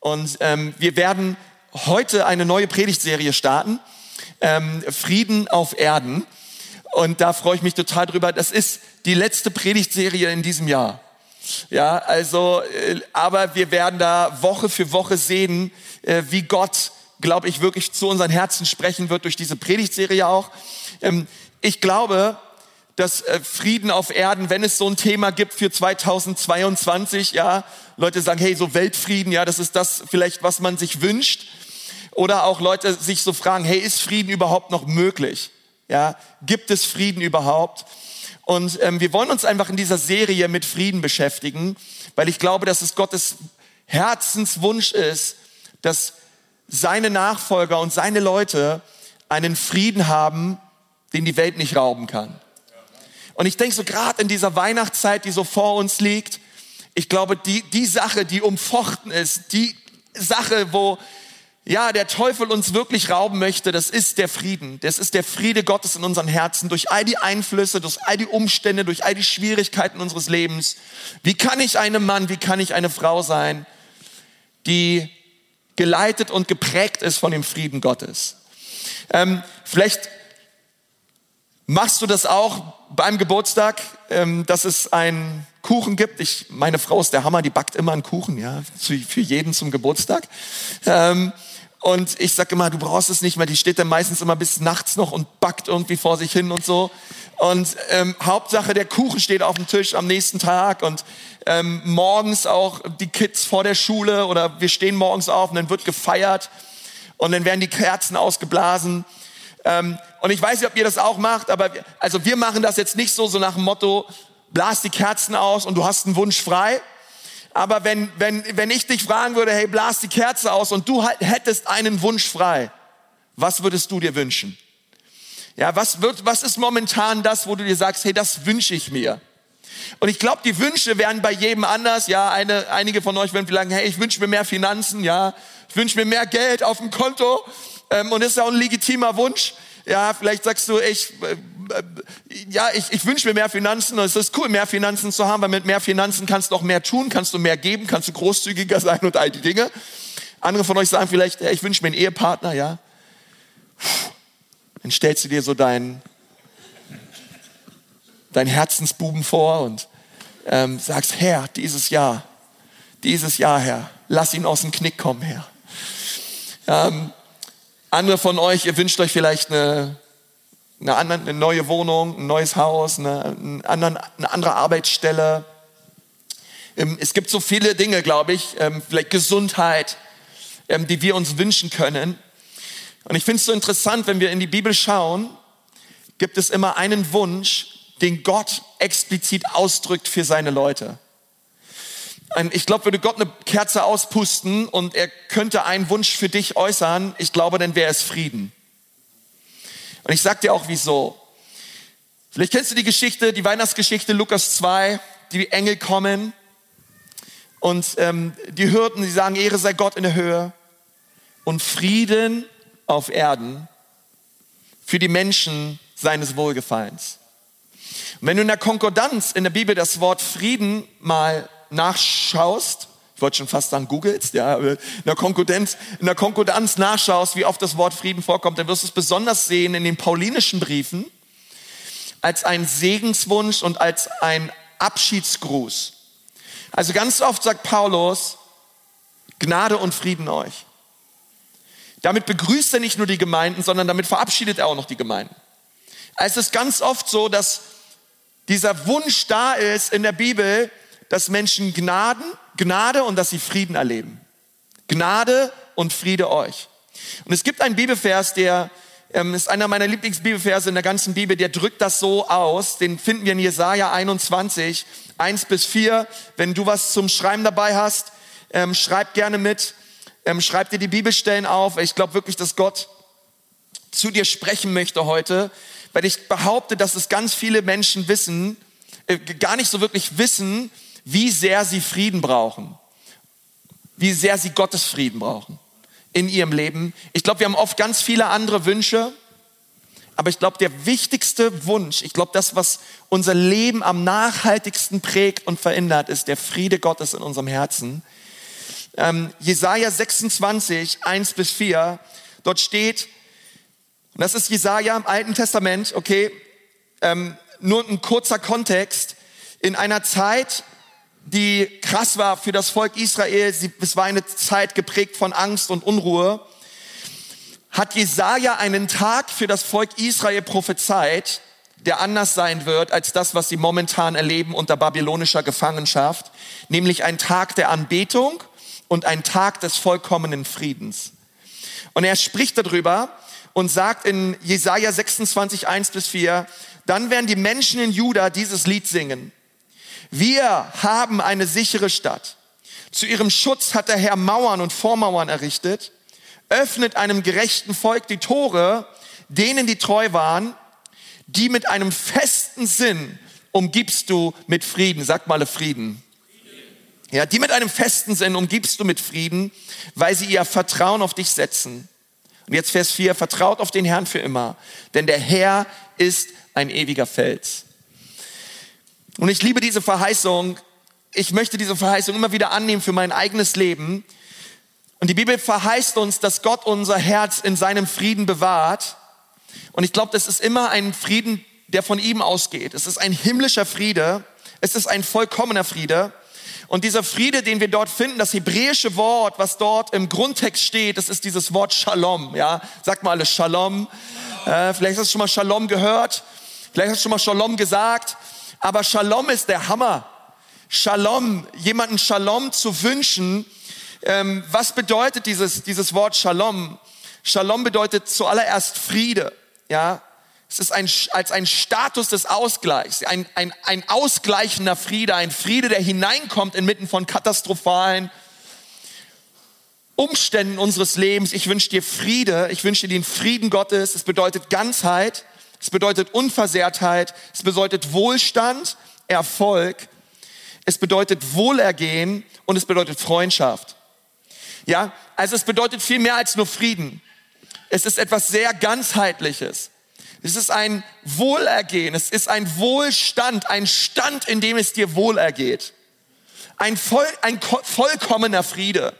Und ähm, wir werden heute eine neue Predigtserie starten, ähm, Frieden auf Erden. Und da freue ich mich total drüber. Das ist die letzte Predigtserie in diesem Jahr. Ja, also, äh, aber wir werden da Woche für Woche sehen, äh, wie Gott, glaube ich, wirklich zu unseren Herzen sprechen wird durch diese Predigtserie auch. Ähm, ich glaube, dass äh, Frieden auf Erden, wenn es so ein Thema gibt für 2022, ja, Leute sagen, hey, so Weltfrieden, ja, das ist das vielleicht, was man sich wünscht. Oder auch Leute sich so fragen, hey, ist Frieden überhaupt noch möglich? Ja, gibt es Frieden überhaupt? Und ähm, wir wollen uns einfach in dieser Serie mit Frieden beschäftigen, weil ich glaube, dass es Gottes Herzenswunsch ist, dass seine Nachfolger und seine Leute einen Frieden haben, den die Welt nicht rauben kann. Und ich denke so gerade in dieser Weihnachtszeit, die so vor uns liegt, ich glaube, die, die Sache, die umfochten ist, die Sache, wo ja, der Teufel uns wirklich rauben möchte, das ist der Frieden. Das ist der Friede Gottes in unseren Herzen durch all die Einflüsse, durch all die Umstände, durch all die Schwierigkeiten unseres Lebens. Wie kann ich einem Mann, wie kann ich eine Frau sein, die geleitet und geprägt ist von dem Frieden Gottes? Ähm, vielleicht machst du das auch beim Geburtstag, ähm, dass es einen Kuchen gibt. Ich, meine Frau ist der Hammer, die backt immer einen Kuchen, ja, für jeden zum Geburtstag. Ähm, und ich sage immer, du brauchst es nicht mehr. Die steht dann meistens immer bis nachts noch und backt irgendwie vor sich hin und so. Und ähm, Hauptsache, der Kuchen steht auf dem Tisch am nächsten Tag und ähm, morgens auch die Kids vor der Schule oder wir stehen morgens auf und dann wird gefeiert und dann werden die Kerzen ausgeblasen. Ähm, und ich weiß nicht, ob ihr das auch macht, aber wir, also wir machen das jetzt nicht so, so nach dem Motto, blas die Kerzen aus und du hast einen Wunsch frei, aber wenn, wenn, wenn ich dich fragen würde, hey, blas die Kerze aus und du hättest einen Wunsch frei, was würdest du dir wünschen? Ja, was wird, was ist momentan das, wo du dir sagst, hey, das wünsche ich mir? Und ich glaube, die Wünsche werden bei jedem anders. Ja, eine, einige von euch werden vielleicht sagen, hey, ich wünsche mir mehr Finanzen. Ja, ich wünsche mir mehr Geld auf dem Konto. Ähm, und das ist auch ein legitimer Wunsch. Ja, vielleicht sagst du, ich, äh, ja, ich, ich wünsche mir mehr Finanzen. Es ist cool, mehr Finanzen zu haben, weil mit mehr Finanzen kannst du auch mehr tun, kannst du mehr geben, kannst du großzügiger sein und all die Dinge. Andere von euch sagen vielleicht, ja, ich wünsche mir einen Ehepartner, ja. Dann stellst du dir so deinen dein Herzensbuben vor und ähm, sagst, Herr, dieses Jahr, dieses Jahr, Herr, lass ihn aus dem Knick kommen, Herr. Ähm, andere von euch, ihr wünscht euch vielleicht eine, eine, andere, eine neue Wohnung, ein neues Haus, eine, eine, eine andere Arbeitsstelle. Ähm, es gibt so viele Dinge, glaube ich, ähm, vielleicht Gesundheit, ähm, die wir uns wünschen können. Und ich finde es so interessant, wenn wir in die Bibel schauen, gibt es immer einen Wunsch, den Gott explizit ausdrückt für seine Leute. Ich glaube, würde Gott eine Kerze auspusten und er könnte einen Wunsch für dich äußern, ich glaube, dann wäre es Frieden. Und ich sag dir auch wieso. Vielleicht kennst du die Geschichte, die Weihnachtsgeschichte Lukas 2, die Engel kommen und ähm, die Hürden, die sagen, Ehre sei Gott in der Höhe und Frieden auf Erden für die Menschen seines Wohlgefallens. Und wenn du in der Konkordanz in der Bibel das Wort Frieden mal nachschaust, ich wollte schon fast sagen, googelst, ja, in der, Konkordanz, in der Konkordanz nachschaust, wie oft das Wort Frieden vorkommt, dann wirst du es besonders sehen in den paulinischen Briefen als ein Segenswunsch und als ein Abschiedsgruß. Also ganz oft sagt Paulus, Gnade und Frieden euch. Damit begrüßt er nicht nur die Gemeinden, sondern damit verabschiedet er auch noch die Gemeinden. Es ist ganz oft so, dass dieser Wunsch da ist in der Bibel, dass Menschen Gnaden, Gnade und dass sie Frieden erleben. Gnade und Friede euch. Und es gibt einen Bibelvers, der ähm, ist einer meiner Lieblingsbibelverse in der ganzen Bibel, der drückt das so aus. Den finden wir in Jesaja 21, 1 bis 4. Wenn du was zum Schreiben dabei hast, ähm, schreib gerne mit. Ähm, schreib dir die Bibelstellen auf. Ich glaube wirklich, dass Gott zu dir sprechen möchte heute, weil ich behaupte, dass es ganz viele Menschen wissen, äh, gar nicht so wirklich wissen, wie sehr sie Frieden brauchen, wie sehr sie Gottes Frieden brauchen in ihrem Leben. Ich glaube, wir haben oft ganz viele andere Wünsche, aber ich glaube, der wichtigste Wunsch, ich glaube, das, was unser Leben am nachhaltigsten prägt und verändert, ist der Friede Gottes in unserem Herzen. ähm, Jesaja 26, 1 bis 4. Dort steht, und das ist Jesaja im Alten Testament, okay, ähm, nur ein kurzer Kontext. In einer Zeit, die krass war für das Volk Israel, es war eine Zeit geprägt von Angst und Unruhe, hat Jesaja einen Tag für das Volk Israel prophezeit, der anders sein wird als das, was sie momentan erleben unter babylonischer Gefangenschaft, nämlich ein Tag der Anbetung und ein Tag des vollkommenen Friedens. Und er spricht darüber und sagt in Jesaja 26, 1 bis 4, dann werden die Menschen in Juda dieses Lied singen. Wir haben eine sichere Stadt. Zu ihrem Schutz hat der Herr Mauern und Vormauern errichtet, öffnet einem gerechten Volk die Tore, denen die treu waren, die mit einem festen Sinn umgibst du mit Frieden. Sag mal Frieden. Ja, die mit einem festen Sinn umgibst du mit Frieden, weil sie ihr Vertrauen auf dich setzen. Und jetzt Vers 4, vertraut auf den Herrn für immer, denn der Herr ist ein ewiger Fels. Und ich liebe diese Verheißung. Ich möchte diese Verheißung immer wieder annehmen für mein eigenes Leben. Und die Bibel verheißt uns, dass Gott unser Herz in seinem Frieden bewahrt. Und ich glaube, das ist immer ein Frieden, der von ihm ausgeht. Es ist ein himmlischer Friede. Es ist ein vollkommener Friede. Und dieser Friede, den wir dort finden, das hebräische Wort, was dort im Grundtext steht, das ist dieses Wort Shalom. Ja, sag mal alles Shalom. Äh, vielleicht hast du schon mal Shalom gehört. Vielleicht hast du schon mal Shalom gesagt. Aber Shalom ist der Hammer. Shalom, jemanden Shalom zu wünschen. Ähm, was bedeutet dieses, dieses Wort Shalom? Shalom bedeutet zuallererst Friede. Ja, es ist ein, als ein Status des Ausgleichs, ein, ein, ein ausgleichender Friede, ein Friede, der hineinkommt inmitten von katastrophalen Umständen unseres Lebens. Ich wünsche dir Friede, ich wünsche dir den Frieden Gottes. Es bedeutet Ganzheit, es bedeutet Unversehrtheit, es bedeutet Wohlstand, Erfolg, es bedeutet Wohlergehen und es bedeutet Freundschaft. Ja, also es bedeutet viel mehr als nur Frieden. Es ist etwas sehr ganzheitliches. Es ist ein Wohlergehen, es ist ein Wohlstand, ein Stand, in dem es dir wohlergeht. Ein, voll, ein vollkommener Friede.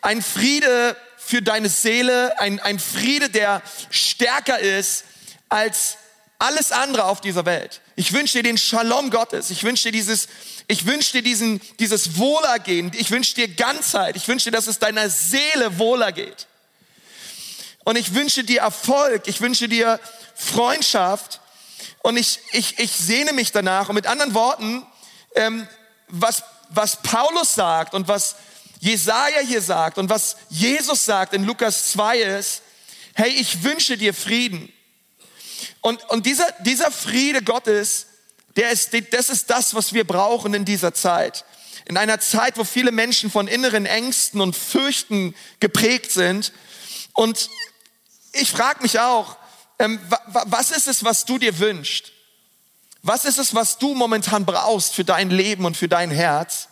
Ein Friede für deine Seele, ein, ein Friede, der stärker ist als alles andere auf dieser Welt. Ich wünsche dir den Shalom Gottes. Ich wünsche dir dieses, ich wünsche dir diesen, dieses Wohlergehen. Ich wünsche dir Ganzheit. Ich wünsche dir, dass es deiner Seele wohlergeht. Und ich wünsche dir Erfolg. Ich wünsche dir Freundschaft. Und ich, ich, ich sehne mich danach. Und mit anderen Worten, ähm, was, was Paulus sagt und was Jesaja hier sagt und was Jesus sagt in Lukas 2 ist, hey, ich wünsche dir Frieden. Und, und dieser, dieser Friede Gottes, der ist, das ist das, was wir brauchen in dieser Zeit. In einer Zeit, wo viele Menschen von inneren Ängsten und Fürchten geprägt sind. Und ich frage mich auch, ähm, was ist es, was du dir wünschst? Was ist es, was du momentan brauchst für dein Leben und für dein Herz?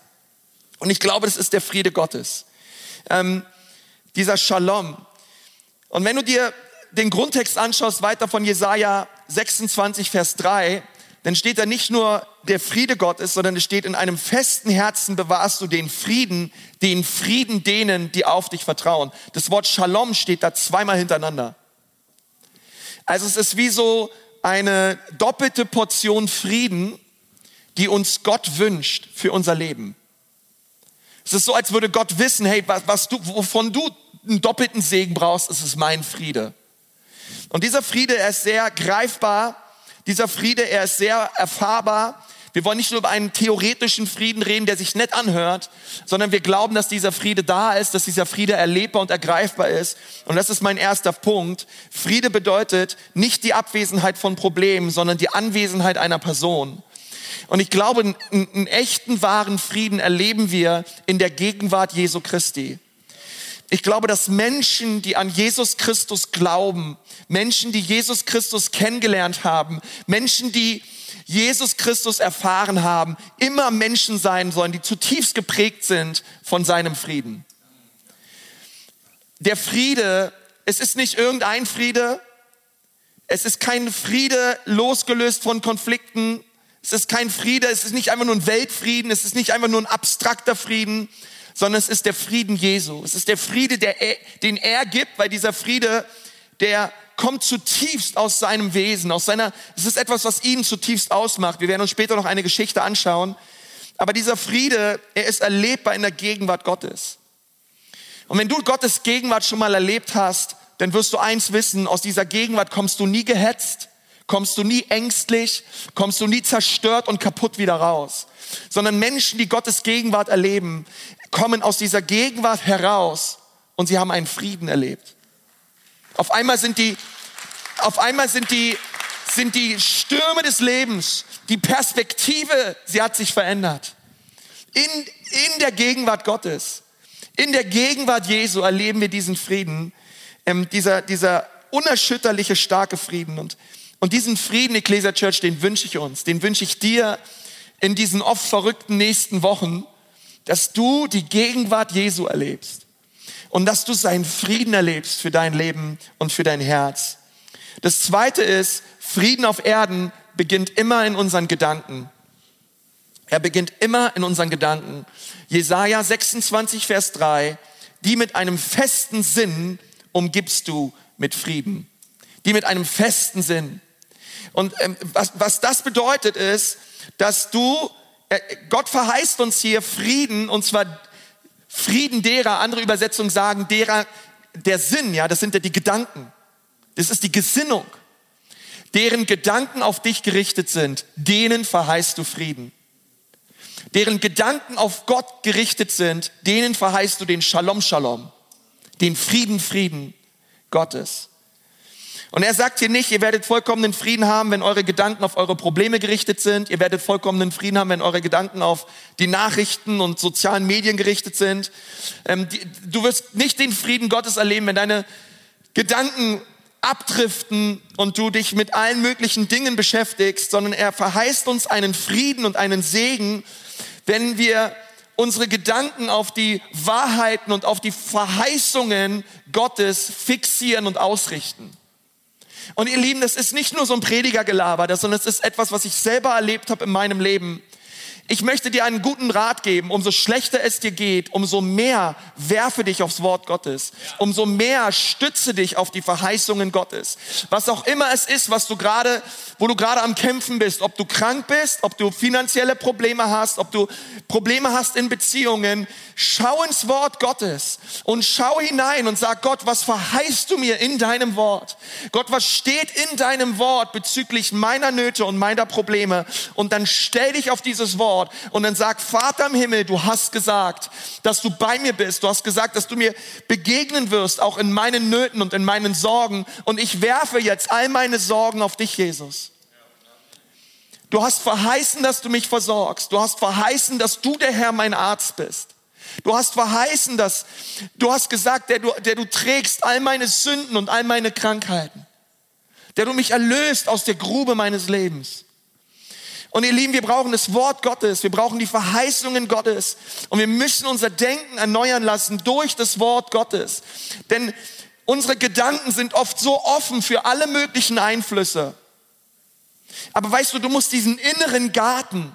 Und ich glaube, das ist der Friede Gottes. Ähm, dieser Shalom. Und wenn du dir den Grundtext anschaust, weiter von Jesaja 26, Vers 3, dann steht da nicht nur der Friede Gottes, sondern es steht in einem festen Herzen bewahrst du den Frieden, den Frieden denen, die auf dich vertrauen. Das Wort Shalom steht da zweimal hintereinander. Also es ist wie so eine doppelte Portion Frieden, die uns Gott wünscht für unser Leben. Es ist so, als würde Gott wissen, hey, was, was du, wovon du einen doppelten Segen brauchst, ist es mein Friede. Und dieser Friede, er ist sehr greifbar. Dieser Friede, er ist sehr erfahrbar. Wir wollen nicht nur über einen theoretischen Frieden reden, der sich nett anhört, sondern wir glauben, dass dieser Friede da ist, dass dieser Friede erlebbar und ergreifbar ist. Und das ist mein erster Punkt. Friede bedeutet nicht die Abwesenheit von Problemen, sondern die Anwesenheit einer Person. Und ich glaube, einen, echten, wahren Frieden erleben wir in der Gegenwart Jesu Christi. Ich glaube, dass Menschen, die an Jesus Christus glauben, Menschen, die Jesus Christus kennengelernt haben, Menschen, die Jesus Christus erfahren haben, immer Menschen sein sollen, die zutiefst geprägt sind von seinem Frieden. Der Friede, es ist nicht irgendein Friede, es ist kein Friede losgelöst von Konflikten, es ist kein Friede, es ist nicht einfach nur ein Weltfrieden, es ist nicht einfach nur ein abstrakter Frieden, sondern es ist der Frieden Jesu. Es ist der Friede, der er, den er gibt, weil dieser Friede, der kommt zutiefst aus seinem Wesen, aus seiner, es ist etwas, was ihn zutiefst ausmacht. Wir werden uns später noch eine Geschichte anschauen. Aber dieser Friede, er ist erlebbar in der Gegenwart Gottes. Und wenn du Gottes Gegenwart schon mal erlebt hast, dann wirst du eins wissen, aus dieser Gegenwart kommst du nie gehetzt, kommst du nie ängstlich, kommst du nie zerstört und kaputt wieder raus. Sondern Menschen, die Gottes Gegenwart erleben, kommen aus dieser Gegenwart heraus und sie haben einen Frieden erlebt. Auf einmal sind die, auf einmal sind die, sind die Stürme des Lebens, die Perspektive, sie hat sich verändert. In, in der Gegenwart Gottes, in der Gegenwart Jesu erleben wir diesen Frieden, ähm, dieser, dieser unerschütterliche, starke Frieden. Und, und diesen Frieden, Ecclesia Church, den wünsche ich uns, den wünsche ich dir in diesen oft verrückten nächsten Wochen, dass du die Gegenwart Jesu erlebst und dass du seinen Frieden erlebst für dein Leben und für dein Herz. Das zweite ist, Frieden auf Erden beginnt immer in unseren Gedanken. Er beginnt immer in unseren Gedanken. Jesaja 26, Vers 3, die mit einem festen Sinn umgibst du mit Frieden. Die mit einem festen Sinn. Und ähm, was, was das bedeutet ist, dass du, äh, Gott verheißt uns hier Frieden, und zwar Frieden derer, andere Übersetzungen sagen, derer, der Sinn, ja, das sind ja die Gedanken. Das ist die Gesinnung. Deren Gedanken auf dich gerichtet sind, denen verheißt du Frieden. Deren Gedanken auf Gott gerichtet sind, denen verheißt du den Shalom Shalom, den Frieden Frieden Gottes. Und er sagt hier nicht, ihr werdet vollkommenen Frieden haben, wenn eure Gedanken auf eure Probleme gerichtet sind. Ihr werdet vollkommenen Frieden haben, wenn eure Gedanken auf die Nachrichten und sozialen Medien gerichtet sind. Ähm, die, du wirst nicht den Frieden Gottes erleben, wenn deine Gedanken abdriften und du dich mit allen möglichen Dingen beschäftigst, sondern er verheißt uns einen Frieden und einen Segen, wenn wir unsere Gedanken auf die Wahrheiten und auf die Verheißungen Gottes fixieren und ausrichten. Und ihr Lieben, das ist nicht nur so ein Predigergelaber, sondern es ist etwas, was ich selber erlebt habe in meinem Leben. Ich möchte dir einen guten Rat geben. Umso schlechter es dir geht, umso mehr werfe dich aufs Wort Gottes. Umso mehr stütze dich auf die Verheißungen Gottes. Was auch immer es ist, was du gerade, wo du gerade am Kämpfen bist. Ob du krank bist, ob du finanzielle Probleme hast, ob du Probleme hast in Beziehungen. Schau ins Wort Gottes und schau hinein und sag Gott, was verheißt du mir in deinem Wort? Gott, was steht in deinem Wort bezüglich meiner Nöte und meiner Probleme? Und dann stell dich auf dieses Wort und dann sag, Vater im Himmel, du hast gesagt, dass du bei mir bist. Du hast gesagt, dass du mir begegnen wirst, auch in meinen Nöten und in meinen Sorgen. Und ich werfe jetzt all meine Sorgen auf dich, Jesus. Du hast verheißen, dass du mich versorgst. Du hast verheißen, dass du der Herr mein Arzt bist. Du hast verheißen, dass du hast gesagt, der du, der du trägst all meine Sünden und all meine Krankheiten. Der du mich erlöst aus der Grube meines Lebens. Und ihr Lieben, wir brauchen das Wort Gottes, wir brauchen die Verheißungen Gottes und wir müssen unser Denken erneuern lassen durch das Wort Gottes. Denn unsere Gedanken sind oft so offen für alle möglichen Einflüsse. Aber weißt du, du musst diesen inneren Garten,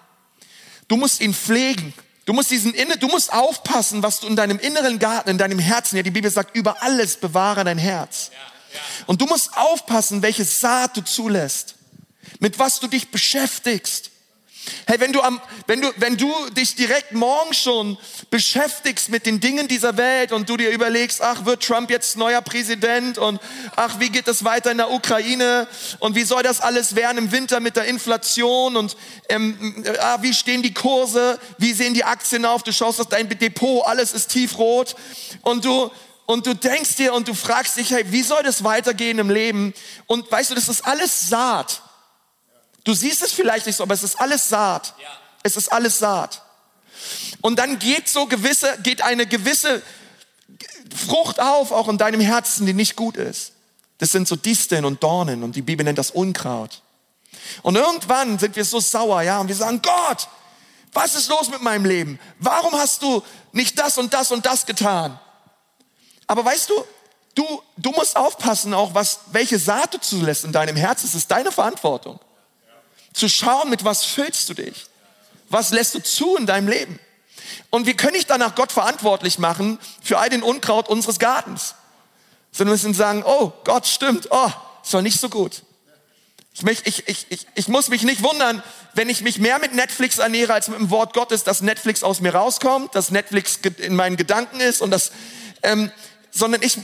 du musst ihn pflegen. Du musst diesen inne, du musst aufpassen, was du in deinem inneren Garten, in deinem Herzen, ja, die Bibel sagt, über alles bewahre dein Herz. Und du musst aufpassen, welche Saat du zulässt mit was du dich beschäftigst. Hey, wenn du am, wenn du, wenn du dich direkt morgen schon beschäftigst mit den Dingen dieser Welt und du dir überlegst, ach, wird Trump jetzt neuer Präsident und ach, wie geht es weiter in der Ukraine und wie soll das alles werden im Winter mit der Inflation und ähm, äh, ah, wie stehen die Kurse, wie sehen die Aktien auf, du schaust auf dein Depot, alles ist tiefrot und du, und du denkst dir und du fragst dich, hey, wie soll das weitergehen im Leben? Und weißt du, das ist alles Saat. Du siehst es vielleicht nicht so, aber es ist alles Saat. Es ist alles Saat. Und dann geht so gewisse, geht eine gewisse Frucht auf, auch in deinem Herzen, die nicht gut ist. Das sind so Disteln und Dornen und die Bibel nennt das Unkraut. Und irgendwann sind wir so sauer, ja, und wir sagen, Gott, was ist los mit meinem Leben? Warum hast du nicht das und das und das getan? Aber weißt du, du, du musst aufpassen auch, was, welche Saat du zulässt in deinem Herzen. Es ist deine Verantwortung zu schauen, mit was füllst du dich? Was lässt du zu in deinem Leben? Und wir können nicht danach Gott verantwortlich machen für all den Unkraut unseres Gartens. Sondern wir müssen sagen, oh, Gott stimmt, oh, ist doch nicht so gut. Ich, ich, ich, ich, muss mich nicht wundern, wenn ich mich mehr mit Netflix ernähre als mit dem Wort Gottes, dass Netflix aus mir rauskommt, dass Netflix in meinen Gedanken ist und das, ähm, sondern ich,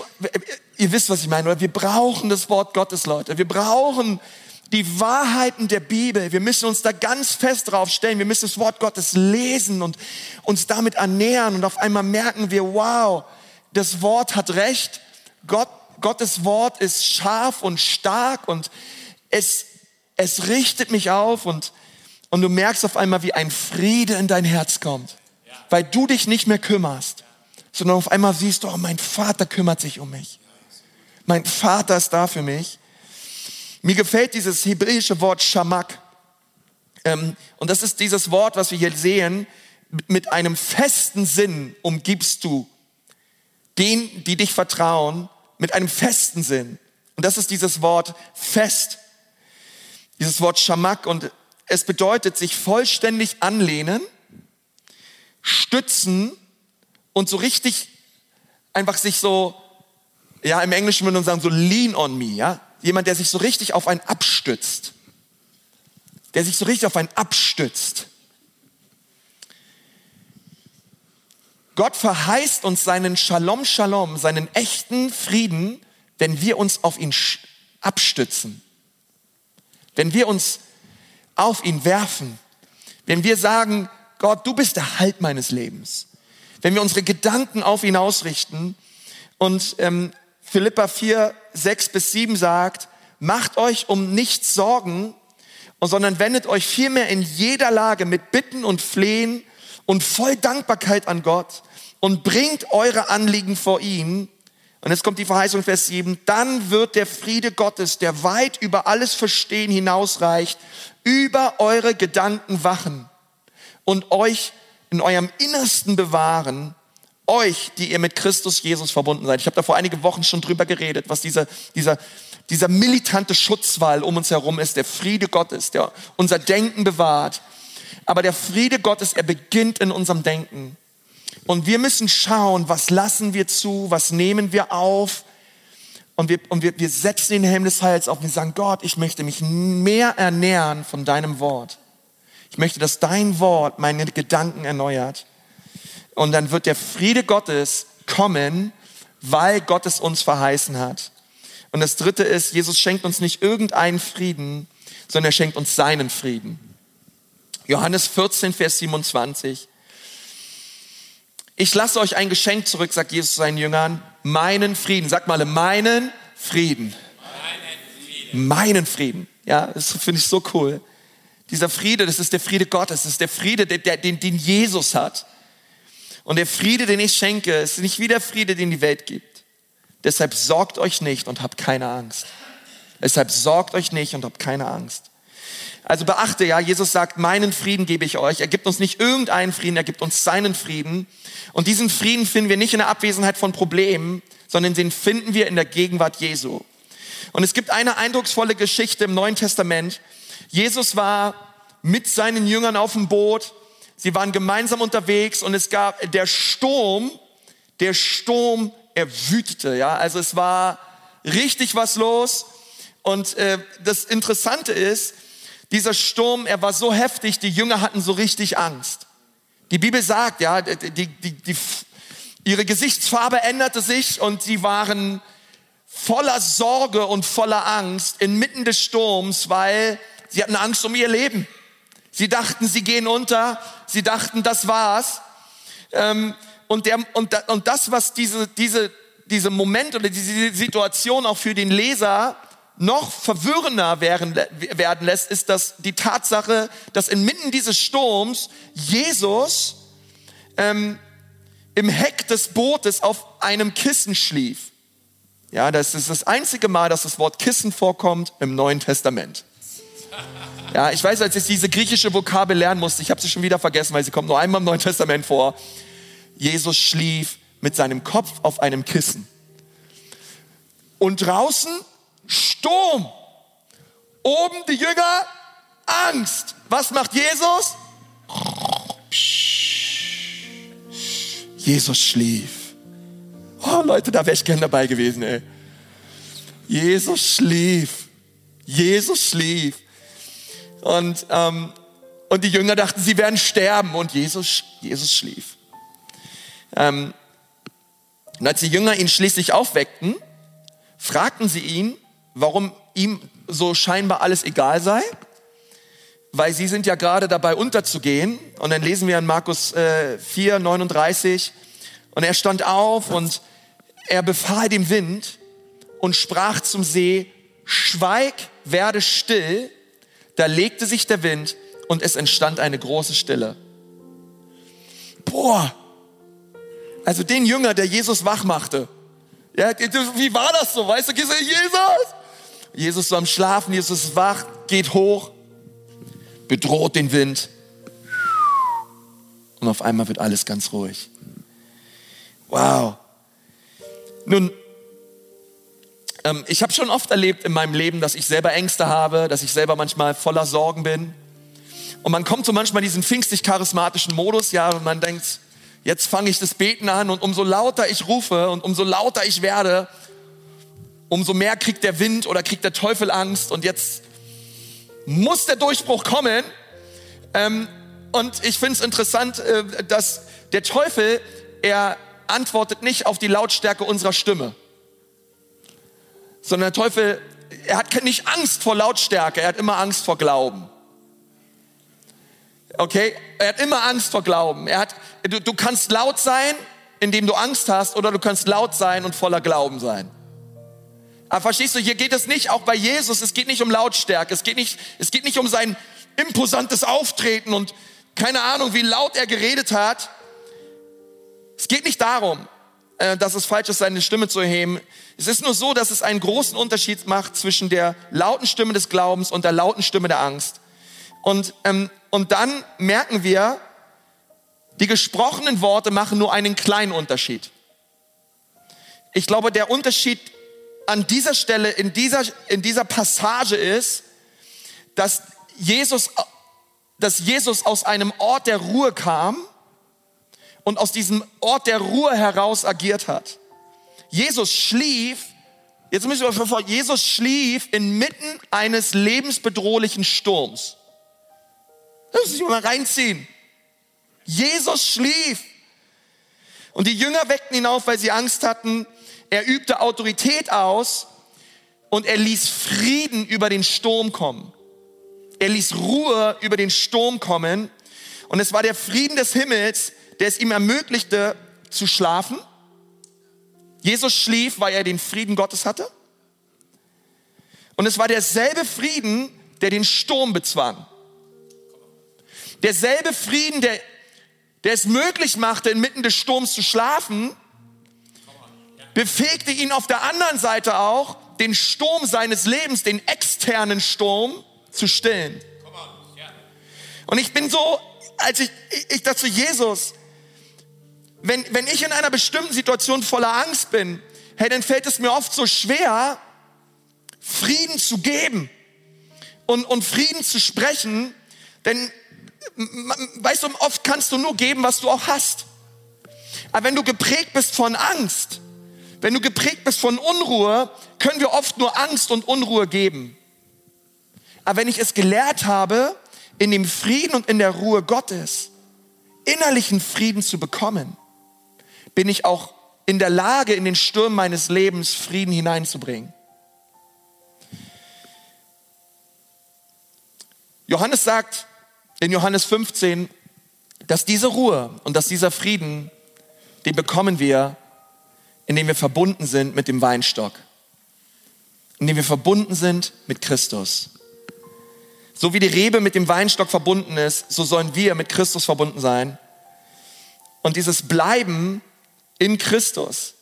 ihr wisst, was ich meine, oder? Wir brauchen das Wort Gottes, Leute. Wir brauchen die Wahrheiten der Bibel. Wir müssen uns da ganz fest drauf stellen. Wir müssen das Wort Gottes lesen und uns damit ernähren und auf einmal merken wir, wow, das Wort hat recht. Gott, Gottes Wort ist scharf und stark und es, es richtet mich auf und, und du merkst auf einmal, wie ein Friede in dein Herz kommt, weil du dich nicht mehr kümmerst, sondern auf einmal siehst du, oh, mein Vater kümmert sich um mich. Mein Vater ist da für mich. Mir gefällt dieses hebräische Wort Shamak. Ähm, und das ist dieses Wort, was wir hier sehen. Mit einem festen Sinn umgibst du den, die dich vertrauen, mit einem festen Sinn. Und das ist dieses Wort fest. Dieses Wort Shamak. Und es bedeutet sich vollständig anlehnen, stützen und so richtig einfach sich so, ja, im Englischen würde man sagen, so lean on me, ja jemand, der sich so richtig auf einen abstützt. Der sich so richtig auf einen abstützt. Gott verheißt uns seinen Shalom, Shalom, seinen echten Frieden, wenn wir uns auf ihn abstützen. Wenn wir uns auf ihn werfen. Wenn wir sagen, Gott, du bist der Halt meines Lebens. Wenn wir unsere Gedanken auf ihn ausrichten und ähm, Philippa 4, 6 bis 7 sagt, macht euch um nichts Sorgen, sondern wendet euch vielmehr in jeder Lage mit Bitten und Flehen und voll Dankbarkeit an Gott und bringt eure Anliegen vor ihn. Und jetzt kommt die Verheißung Vers 7, dann wird der Friede Gottes, der weit über alles Verstehen hinausreicht, über eure Gedanken wachen und euch in eurem Innersten bewahren euch, die ihr mit Christus Jesus verbunden seid. Ich habe da vor einigen Wochen schon drüber geredet, was dieser, dieser, dieser militante Schutzwall um uns herum ist, der Friede Gottes, der unser Denken bewahrt. Aber der Friede Gottes, er beginnt in unserem Denken. Und wir müssen schauen, was lassen wir zu, was nehmen wir auf. Und wir, und wir, wir setzen den Helm des Heils auf und wir sagen, Gott, ich möchte mich mehr ernähren von deinem Wort. Ich möchte, dass dein Wort meine Gedanken erneuert. Und dann wird der Friede Gottes kommen, weil Gott es uns verheißen hat. Und das dritte ist, Jesus schenkt uns nicht irgendeinen Frieden, sondern er schenkt uns seinen Frieden. Johannes 14, Vers 27. Ich lasse euch ein Geschenk zurück, sagt Jesus seinen Jüngern, meinen Frieden. Sag mal, meinen Frieden. Meinen Frieden. Meinen Frieden. Ja, das finde ich so cool. Dieser Friede, das ist der Friede Gottes, das ist der Friede, den, den Jesus hat. Und der Friede, den ich schenke, ist nicht wie der Friede, den die Welt gibt. Deshalb sorgt euch nicht und habt keine Angst. Deshalb sorgt euch nicht und habt keine Angst. Also beachte ja, Jesus sagt, meinen Frieden gebe ich euch. Er gibt uns nicht irgendeinen Frieden, er gibt uns seinen Frieden. Und diesen Frieden finden wir nicht in der Abwesenheit von Problemen, sondern den finden wir in der Gegenwart Jesu. Und es gibt eine eindrucksvolle Geschichte im Neuen Testament. Jesus war mit seinen Jüngern auf dem Boot Sie waren gemeinsam unterwegs und es gab der Sturm, der Sturm, er wütete, ja. Also es war richtig was los. Und äh, das Interessante ist, dieser Sturm, er war so heftig, die Jünger hatten so richtig Angst. Die Bibel sagt, ja, die, die, die, ihre Gesichtsfarbe änderte sich und sie waren voller Sorge und voller Angst inmitten des Sturms, weil sie hatten Angst um ihr Leben. Sie dachten, sie gehen unter. Sie dachten, das war's. Ähm, und, der, und, und das, was diese, diese, diese Moment oder diese Situation auch für den Leser noch verwirrender werden, werden lässt, ist dass die Tatsache, dass inmitten dieses Sturms Jesus ähm, im Heck des Bootes auf einem Kissen schlief. Ja, das ist das einzige Mal, dass das Wort Kissen vorkommt im Neuen Testament. Ja, ich weiß, als ich diese griechische Vokabel lernen musste, ich habe sie schon wieder vergessen, weil sie kommt nur einmal im Neuen Testament vor. Jesus schlief mit seinem Kopf auf einem Kissen. Und draußen Sturm. Oben die Jünger Angst. Was macht Jesus? Jesus schlief. Oh Leute, da wäre ich gern dabei gewesen, ey. Jesus schlief. Jesus schlief. Und, ähm, und die Jünger dachten, sie werden sterben und Jesus, Jesus schlief. Ähm, und als die Jünger ihn schließlich aufweckten, fragten sie ihn, warum ihm so scheinbar alles egal sei, weil sie sind ja gerade dabei unterzugehen. Und dann lesen wir in Markus äh, 4, 39, und er stand auf und er befahl dem Wind und sprach zum See, schweig, werde still. Da legte sich der Wind und es entstand eine große Stille. Boah, also den Jünger, der Jesus wach machte. Ja, wie war das so? Weißt du, Jesus, Jesus so am Schlafen, Jesus wach, geht hoch, bedroht den Wind. Und auf einmal wird alles ganz ruhig. Wow. Nun, ähm, ich habe schon oft erlebt in meinem Leben, dass ich selber Ängste habe, dass ich selber manchmal voller Sorgen bin. Und man kommt so manchmal in diesen pfingstlich charismatischen Modus, ja, und man denkt, jetzt fange ich das Beten an und umso lauter ich rufe und umso lauter ich werde, umso mehr kriegt der Wind oder kriegt der Teufel Angst und jetzt muss der Durchbruch kommen. Ähm, und ich finde es interessant, äh, dass der Teufel, er antwortet nicht auf die Lautstärke unserer Stimme, sondern der Teufel, er hat nicht Angst vor Lautstärke, er hat immer Angst vor Glauben. Okay? Er hat immer Angst vor Glauben. Er hat, du, du kannst laut sein, indem du Angst hast, oder du kannst laut sein und voller Glauben sein. Aber verstehst du, hier geht es nicht, auch bei Jesus, es geht nicht um Lautstärke, es geht nicht, es geht nicht um sein imposantes Auftreten und keine Ahnung, wie laut er geredet hat. Es geht nicht darum, dass es falsch ist, seine Stimme zu erheben. Es ist nur so, dass es einen großen Unterschied macht zwischen der lauten Stimme des Glaubens und der lauten Stimme der Angst. Und, ähm, und dann merken wir, die gesprochenen Worte machen nur einen kleinen Unterschied. Ich glaube, der Unterschied an dieser Stelle, in dieser, in dieser Passage ist, dass Jesus, dass Jesus aus einem Ort der Ruhe kam und aus diesem Ort der Ruhe heraus agiert hat. Jesus schlief, jetzt müssen wir verfolgen, Jesus schlief inmitten eines lebensbedrohlichen Sturms. Das muss ich mal reinziehen. Jesus schlief. Und die Jünger weckten ihn auf, weil sie Angst hatten. Er übte Autorität aus und er ließ Frieden über den Sturm kommen. Er ließ Ruhe über den Sturm kommen. Und es war der Frieden des Himmels, der es ihm ermöglichte zu schlafen. Jesus schlief, weil er den Frieden Gottes hatte. Und es war derselbe Frieden, der den Sturm bezwang. Derselbe Frieden, der, der es möglich machte, inmitten des Sturms zu schlafen, befähigte ihn auf der anderen Seite auch, den Sturm seines Lebens, den externen Sturm, zu stillen. Und ich bin so, als ich, ich dachte Jesus, wenn, wenn ich in einer bestimmten Situation voller Angst bin, hey, dann fällt es mir oft so schwer, Frieden zu geben und, und Frieden zu sprechen, denn weißt du, oft kannst du nur geben, was du auch hast. Aber wenn du geprägt bist von Angst, wenn du geprägt bist von Unruhe, können wir oft nur Angst und Unruhe geben. Aber wenn ich es gelehrt habe, in dem Frieden und in der Ruhe Gottes innerlichen Frieden zu bekommen, bin ich auch in der Lage, in den Stürmen meines Lebens Frieden hineinzubringen. Johannes sagt in Johannes 15, dass diese Ruhe und dass dieser Frieden, den bekommen wir, in dem wir verbunden sind mit dem Weinstock, in dem wir verbunden sind mit Christus. So wie die Rebe mit dem Weinstock verbunden ist, so sollen wir mit Christus verbunden sein. Und dieses Bleiben in Christus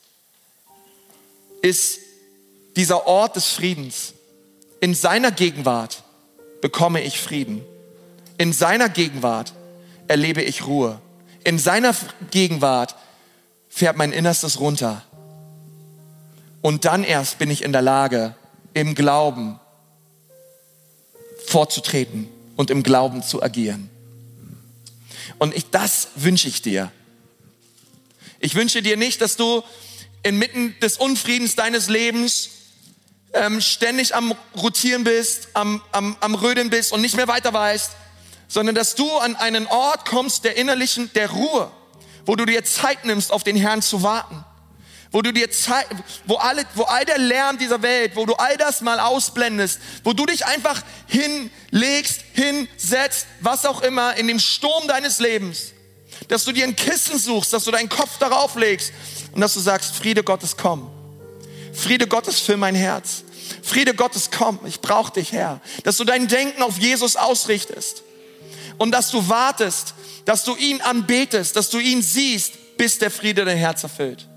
ist dieser Ort des Friedens. In seiner Gegenwart bekomme ich Frieden. In seiner Gegenwart erlebe ich Ruhe. In seiner Gegenwart fährt mein Innerstes runter. Und dann erst bin ich in der Lage, im Glauben vorzutreten und im Glauben zu agieren. Und ich, das wünsche ich dir. Ich wünsche dir nicht, dass du inmitten des Unfriedens deines Lebens ähm, ständig am Rotieren bist, am, am, am Rödeln bist und nicht mehr weiter weißt, sondern dass du an einen Ort kommst der innerlichen, der Ruhe, wo du dir Zeit nimmst, auf den Herrn zu warten. Wo du dir Zeit, wo alle, wo all der Lärm dieser Welt, wo du all das mal ausblendest, wo du dich einfach hinlegst, hinsetzt, was auch immer, in dem Sturm deines Lebens, dass du dir ein Kissen suchst, dass du deinen Kopf darauf legst und dass du sagst, Friede Gottes, komm. Friede Gottes für mein Herz. Friede Gottes, komm, ich brauche dich, Herr. Dass du dein Denken auf Jesus ausrichtest und dass du wartest, dass du ihn anbetest, dass du ihn siehst, bis der Friede dein Herz erfüllt.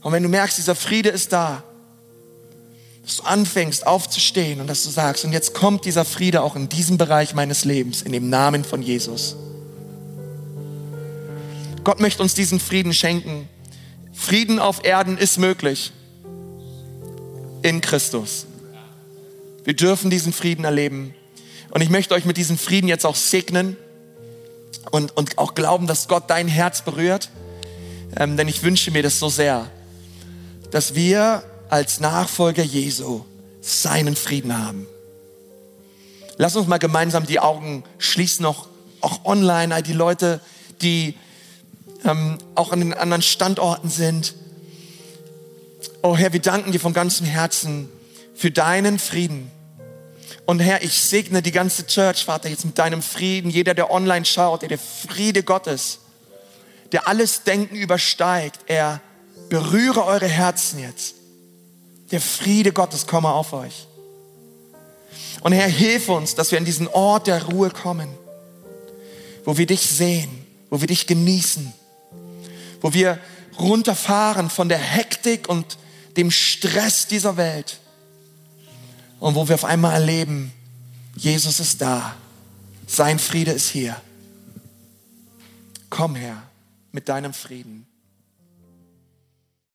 Und wenn du merkst, dieser Friede ist da, dass du anfängst aufzustehen und dass du sagst, und jetzt kommt dieser Friede auch in diesem Bereich meines Lebens, in dem Namen von Jesus. Gott möchte uns diesen Frieden schenken. Frieden auf Erden ist möglich in Christus. Wir dürfen diesen Frieden erleben. Und ich möchte euch mit diesem Frieden jetzt auch segnen und, und auch glauben, dass Gott dein Herz berührt. Ähm, denn ich wünsche mir das so sehr dass wir als Nachfolger Jesu seinen Frieden haben. Lass uns mal gemeinsam die Augen schließen, auch, auch online, die Leute, die ähm, auch an den anderen Standorten sind. Oh Herr, wir danken dir von ganzem Herzen für deinen Frieden. Und Herr, ich segne die ganze Church, Vater, jetzt mit deinem Frieden. Jeder, der online schaut, der Friede Gottes, der alles Denken übersteigt, er berühre eure Herzen jetzt. Der Friede Gottes komme auf euch. Und Herr, hilf uns, dass wir an diesen Ort der Ruhe kommen, wo wir dich sehen, wo wir dich genießen, wo wir runterfahren von der Hektik und dem Stress dieser Welt und wo wir auf einmal erleben, Jesus ist da, sein Friede ist hier. Komm her mit deinem Frieden.